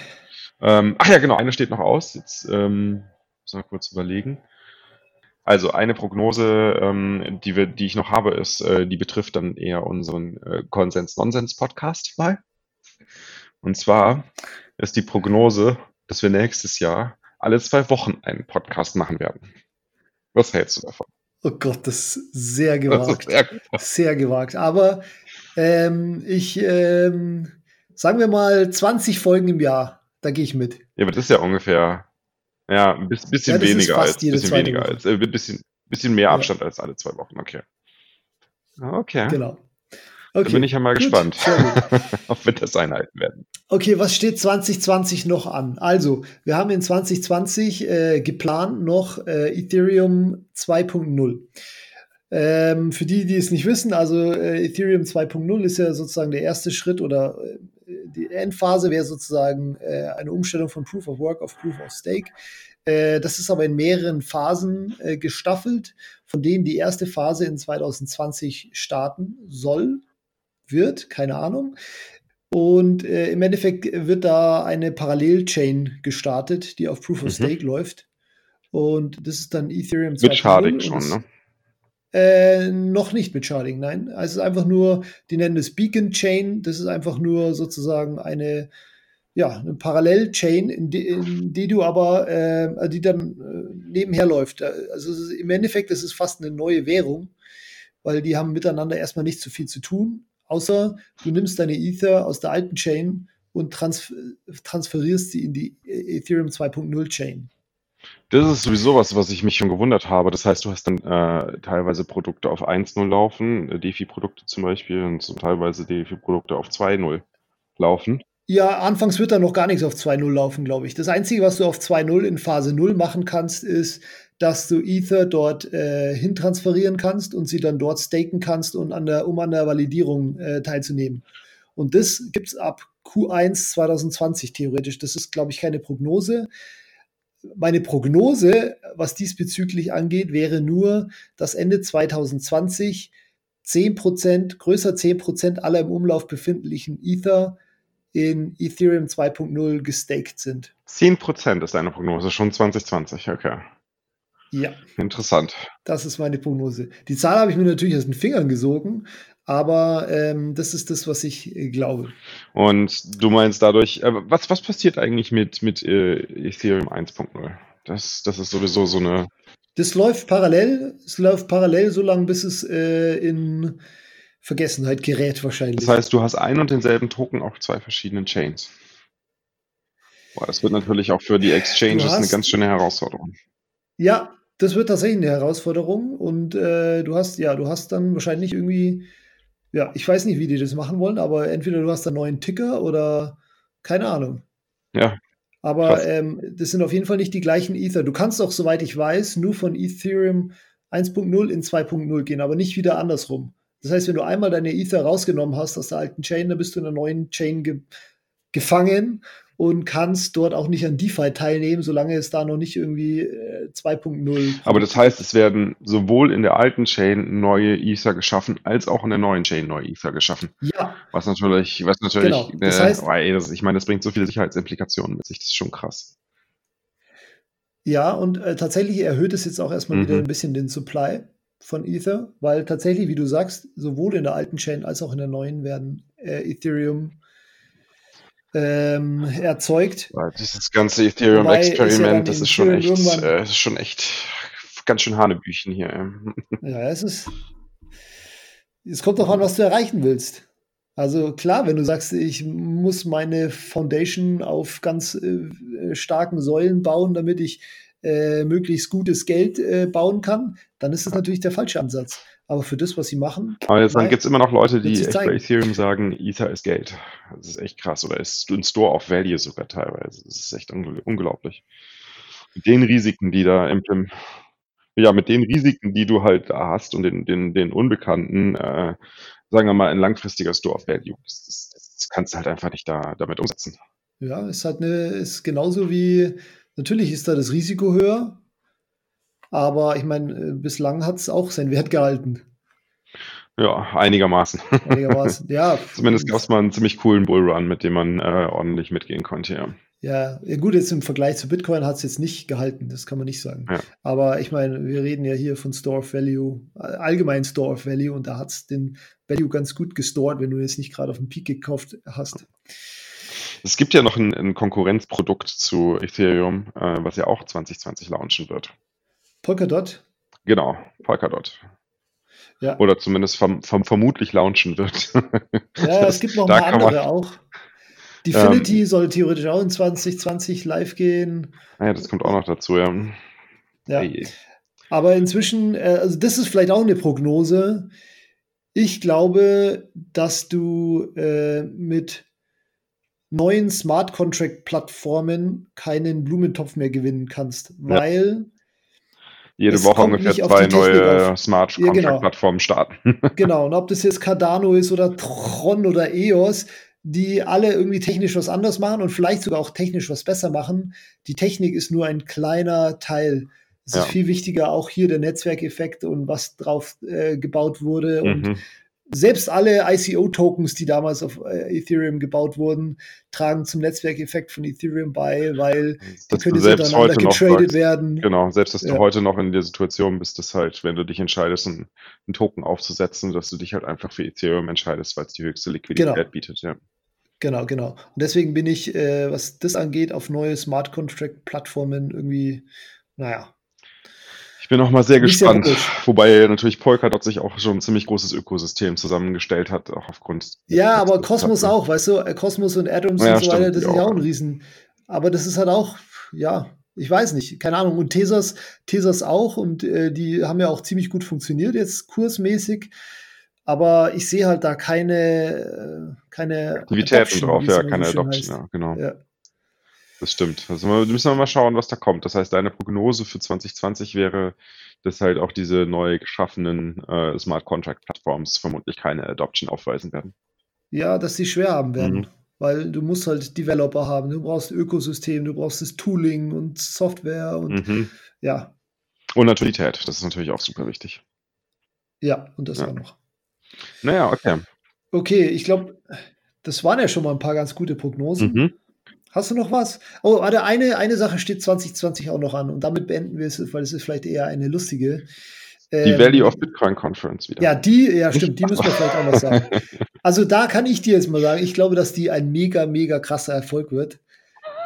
Ähm, ach ja, genau, eine steht noch aus. Jetzt ähm, muss mal kurz überlegen. Also eine Prognose, ähm, die, wir, die ich noch habe, ist, äh, die betrifft dann eher unseren äh, Konsens-Nonsens-Podcast mal. Und zwar ist die Prognose, dass wir nächstes Jahr alle zwei Wochen einen Podcast machen werden. Was hältst du davon? Oh Gott, das ist sehr gewagt. Ist sehr, sehr, gewagt. Aber ähm, ich, ähm, sagen wir mal, 20 Folgen im Jahr, da gehe ich mit. Ja, aber das ist ja ungefähr, ja, ein bisschen ja, weniger als, bisschen weniger als, äh, bisschen, bisschen mehr Abstand ja. als alle zwei Wochen, okay. Okay. Genau. Okay, da bin ich ja mal gut, gespannt, ob wir das einhalten werden. Okay, was steht 2020 noch an? Also, wir haben in 2020 äh, geplant noch äh, Ethereum 2.0. Ähm, für die, die es nicht wissen, also äh, Ethereum 2.0 ist ja sozusagen der erste Schritt oder äh, die Endphase wäre sozusagen äh, eine Umstellung von Proof of Work auf Proof of Stake. Äh, das ist aber in mehreren Phasen gestaffelt, von denen die erste Phase in 2020 starten soll wird, keine Ahnung. Und äh, im Endeffekt wird da eine Parallel-Chain gestartet, die auf Proof of mhm. Stake läuft. Und das ist dann Ethereum 2.0. Mit Sharding schon, ne? Äh, noch nicht mit Sharding, nein. Also es ist einfach nur, die nennen es Beacon Chain. Das ist einfach nur sozusagen eine, ja, eine Parallel-Chain, in, die, in die du aber, äh, die dann äh, nebenher läuft. Also im Endeffekt ist es fast eine neue Währung, weil die haben miteinander erstmal nicht so viel zu tun außer du nimmst deine Ether aus der alten Chain und trans transferierst sie in die Ethereum 2.0 Chain. Das ist sowieso was, was ich mich schon gewundert habe. Das heißt, du hast dann äh, teilweise Produkte auf 1.0 laufen, äh, DeFi-Produkte zum Beispiel, und so teilweise DeFi-Produkte auf 2.0. laufen? Ja, anfangs wird da noch gar nichts auf 2.0 laufen, glaube ich. Das Einzige, was du auf 2.0 in Phase 0 machen kannst, ist, dass du Ether dort äh, hintransferieren kannst und sie dann dort staken kannst, und an der, um an der Validierung äh, teilzunehmen. Und das gibt es ab Q1 2020 theoretisch. Das ist, glaube ich, keine Prognose. Meine Prognose, was diesbezüglich angeht, wäre nur, dass Ende 2020 10% größer 10% aller im Umlauf befindlichen Ether in Ethereum 2.0 gestaked sind. 10% ist deine Prognose, schon 2020, okay. Ja. Interessant. Das ist meine Prognose. Die Zahl habe ich mir natürlich aus den Fingern gesogen, aber ähm, das ist das, was ich äh, glaube. Und du meinst dadurch, äh, was, was passiert eigentlich mit, mit äh, Ethereum 1.0? Das, das ist sowieso so eine. Das läuft parallel. Es läuft parallel so lange, bis es äh, in Vergessenheit gerät, wahrscheinlich. Das heißt, du hast einen und denselben Token auf zwei verschiedenen Chains. Boah, das wird natürlich auch für die Exchanges eine ganz schöne Herausforderung. Ja, das wird tatsächlich eine Herausforderung und äh, du hast, ja, du hast dann wahrscheinlich irgendwie, ja, ich weiß nicht, wie die das machen wollen, aber entweder du hast einen neuen Ticker oder keine Ahnung. Ja. Aber ähm, das sind auf jeden Fall nicht die gleichen Ether. Du kannst auch, soweit ich weiß, nur von Ethereum 1.0 in 2.0 gehen, aber nicht wieder andersrum. Das heißt, wenn du einmal deine Ether rausgenommen hast aus der alten Chain, dann bist du in der neuen Chain ge gefangen und kannst dort auch nicht an DeFi teilnehmen, solange es da noch nicht irgendwie äh, 2.0. Aber das heißt, es werden sowohl in der alten Chain neue Ether geschaffen, als auch in der neuen Chain neue Ether geschaffen. Ja. Was natürlich, was natürlich, genau. das heißt, äh, ey, das, ich meine, das bringt so viele Sicherheitsimplikationen mit sich, das ist schon krass. Ja, und äh, tatsächlich erhöht es jetzt auch erstmal mhm. wieder ein bisschen den Supply von Ether, weil tatsächlich, wie du sagst, sowohl in der alten Chain als auch in der neuen werden äh, Ethereum ähm, erzeugt. Dieses ganze Ethereum-Experiment, ja das ist schon echt, äh, ist schon echt ganz schön Hanebüchen hier. Ja, es ist. Es kommt auch an, was du erreichen willst. Also klar, wenn du sagst, ich muss meine Foundation auf ganz äh, starken Säulen bauen, damit ich äh, möglichst gutes Geld äh, bauen kann, dann ist das natürlich der falsche Ansatz. Aber für das, was sie machen. Aber jetzt gibt es immer noch Leute, die echt bei Ethereum sagen, Ether ist Geld. Das ist echt krass. Oder ist ein Store of Value sogar teilweise. Das ist echt unglaublich. Mit den Risiken, die da implementiert ja, mit den Risiken, die du halt da hast und den, den, den Unbekannten, äh, sagen wir mal, ein langfristiger Store of Value. Das, das, das, kannst du halt einfach nicht da, damit umsetzen. Ja, ist halt eine, ist genauso wie, natürlich ist da das Risiko höher, aber ich meine, äh, bislang hat es auch seinen Wert gehalten. Ja, einigermaßen. Einigermaßen, ja. Zumindest gab es mal einen ziemlich coolen Bullrun, mit dem man äh, ordentlich mitgehen konnte, ja. Ja, gut, jetzt im Vergleich zu Bitcoin hat es jetzt nicht gehalten, das kann man nicht sagen. Ja. Aber ich meine, wir reden ja hier von Store of Value, allgemein Store of Value und da hat es den Value ganz gut gestored, wenn du jetzt nicht gerade auf dem Peak gekauft hast. Es gibt ja noch ein, ein Konkurrenzprodukt zu Ethereum, äh, was ja auch 2020 launchen wird. Polkadot? Genau, Polkadot. Ja. Oder zumindest verm verm vermutlich launchen wird. ja, es gibt noch ein paar andere auch. Definity ähm, soll theoretisch auch in 2020 live gehen. Ah ja, das kommt auch noch dazu, ja. Ja. Hey. Aber inzwischen, äh, also das ist vielleicht auch eine Prognose. Ich glaube, dass du äh, mit neuen Smart Contract Plattformen keinen Blumentopf mehr gewinnen kannst, weil jede Woche ungefähr zwei neue Smart Contract ja, genau. Plattformen starten. genau, und ob das jetzt Cardano ist oder Tron oder EOS, die alle irgendwie technisch was anders machen und vielleicht sogar auch technisch was besser machen. Die Technik ist nur ein kleiner Teil. Es ja. ist viel wichtiger auch hier der Netzwerkeffekt und was drauf äh, gebaut wurde mhm. und selbst alle ICO-Tokens, die damals auf äh, Ethereum gebaut wurden, tragen zum Netzwerkeffekt von Ethereum bei, weil das die können selbst heute getradet werden. Genau, selbst dass ja. du heute noch in der Situation bist, dass halt, wenn du dich entscheidest, einen, einen, Token aufzusetzen, dass du dich halt einfach für Ethereum entscheidest, weil es die höchste Liquidität genau. bietet, ja. Genau, genau. Und deswegen bin ich, äh, was das angeht, auf neue Smart Contract-Plattformen irgendwie, naja, ich bin noch mal sehr gespannt. Sehr Wobei natürlich Polkadot sich auch schon ein ziemlich großes Ökosystem zusammengestellt hat, auch aufgrund. Ja, aber Cosmos auch, weißt du, Cosmos und Atoms ja, und so weiter, das ist ja auch ein Riesen. Aber das ist halt auch, ja, ich weiß nicht, keine Ahnung. Und Tesas, Tesas auch und äh, die haben ja auch ziemlich gut funktioniert jetzt kursmäßig. aber ich sehe halt da keine, äh, keine Aktivitäten drauf, ja, keine Adoption, ja, genau. Ja. Das stimmt. Also müssen wir mal schauen, was da kommt. Das heißt, deine Prognose für 2020 wäre, dass halt auch diese neu geschaffenen äh, Smart Contract Plattforms vermutlich keine Adoption aufweisen werden. Ja, dass sie schwer haben werden. Mhm. Weil du musst halt Developer haben, du brauchst Ökosystem, du brauchst das Tooling und Software und mhm. ja. Und Naturalität, das ist natürlich auch super wichtig. Ja, und das ja. auch noch. Naja, okay. Okay, ich glaube, das waren ja schon mal ein paar ganz gute Prognosen. Mhm. Hast du noch was? Oh, warte, eine, eine Sache steht 2020 auch noch an und damit beenden wir es, weil es ist vielleicht eher eine lustige. Die ähm, Value of Bitcoin Conference wieder. Ja, die, ja, stimmt, die müssen wir vielleicht auch noch sagen. Also da kann ich dir jetzt mal sagen, ich glaube, dass die ein mega, mega krasser Erfolg wird.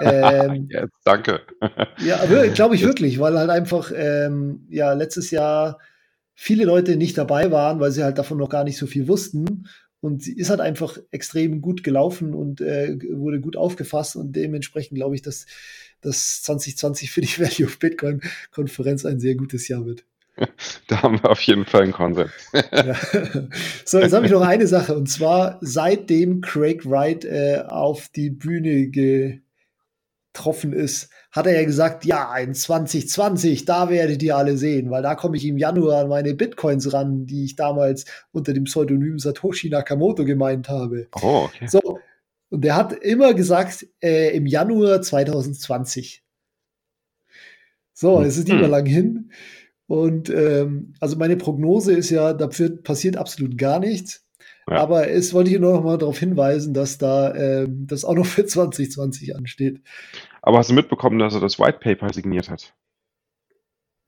Ähm, yes, danke. ja, glaube ich wirklich, weil halt einfach ähm, ja letztes Jahr viele Leute nicht dabei waren, weil sie halt davon noch gar nicht so viel wussten. Und sie ist halt einfach extrem gut gelaufen und äh, wurde gut aufgefasst. Und dementsprechend glaube ich, dass das 2020 für die Value of Bitcoin Konferenz ein sehr gutes Jahr wird. Da haben wir auf jeden Fall einen Konsens. ja. So, jetzt habe ich noch eine Sache. Und zwar, seitdem Craig Wright äh, auf die Bühne getroffen ist, hat er ja gesagt, ja, in 2020, da werdet ihr alle sehen, weil da komme ich im Januar an meine Bitcoins ran, die ich damals unter dem Pseudonym Satoshi Nakamoto gemeint habe. Oh, okay. So, und der hat immer gesagt, äh, im Januar 2020. So, es ist nicht mehr hm. lang hin. Und ähm, also meine Prognose ist ja, da passiert absolut gar nichts. Ja. Aber es wollte ich nur noch mal darauf hinweisen, dass da ähm, das auch noch für 2020 ansteht. Aber hast du mitbekommen, dass er das White Paper signiert hat?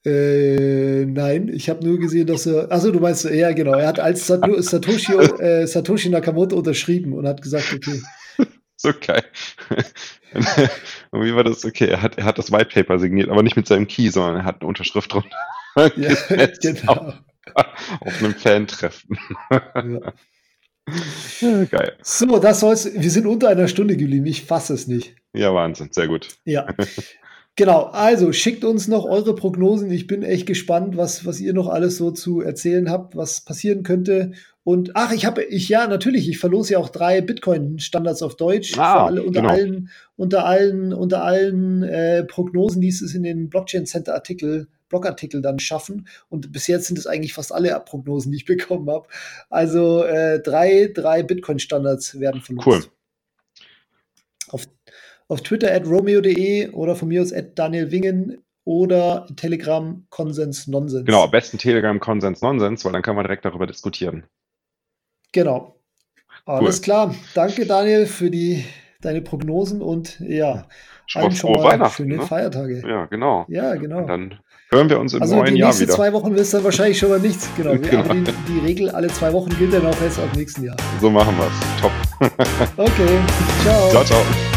Äh, nein, ich habe nur gesehen, dass er. Achso, du meinst, ja, genau. Er hat als Satoshi, äh, Satoshi Nakamoto unterschrieben und hat gesagt, okay. so geil. und wie war das? Okay, er hat, er hat das White Paper signiert, aber nicht mit seinem Key, sondern er hat eine Unterschrift drunter. ja, genau. Auf, auf einem Fan-Treffen. ja. Ja, geil. So, das soll's. Wir sind unter einer Stunde geblieben. Ich fasse es nicht. Ja, Wahnsinn. Sehr gut. Ja. Genau, also schickt uns noch eure Prognosen. Ich bin echt gespannt, was, was ihr noch alles so zu erzählen habt, was passieren könnte. Und ach, ich habe, ich ja, natürlich, ich verlose ja auch drei Bitcoin-Standards auf Deutsch. Ah, alle, unter, genau. allen, unter allen, unter allen äh, Prognosen, die es in den Blockchain Center-Artikel Blogartikel dann schaffen. Und bis jetzt sind es eigentlich fast alle Prognosen, die ich bekommen habe. Also äh, drei, drei Bitcoin-Standards werden verlost. Cool. Auf, auf Twitter at romeo.de oder von mir aus at Daniel Wingen oder Telegram Konsens Nonsens. Genau, am besten Telegram Konsens Nonsens, weil dann kann man direkt darüber diskutieren. Genau. Alles klar. Danke, Daniel, für die, deine Prognosen und ja, schon allen schon mal Weihnachten, schöne ne? Feiertage. Ja, genau. Ja, genau. Und dann hören wir uns im also neuen Jahr wieder. Also die nächsten zwei Wochen ist dann wahrscheinlich schon mal nichts. Genau. genau. Aber die, die, Regel alle zwei Wochen gilt dann auch erst ab nächsten Jahr. So machen wir es. Top. okay. Ciao. Ciao, ciao.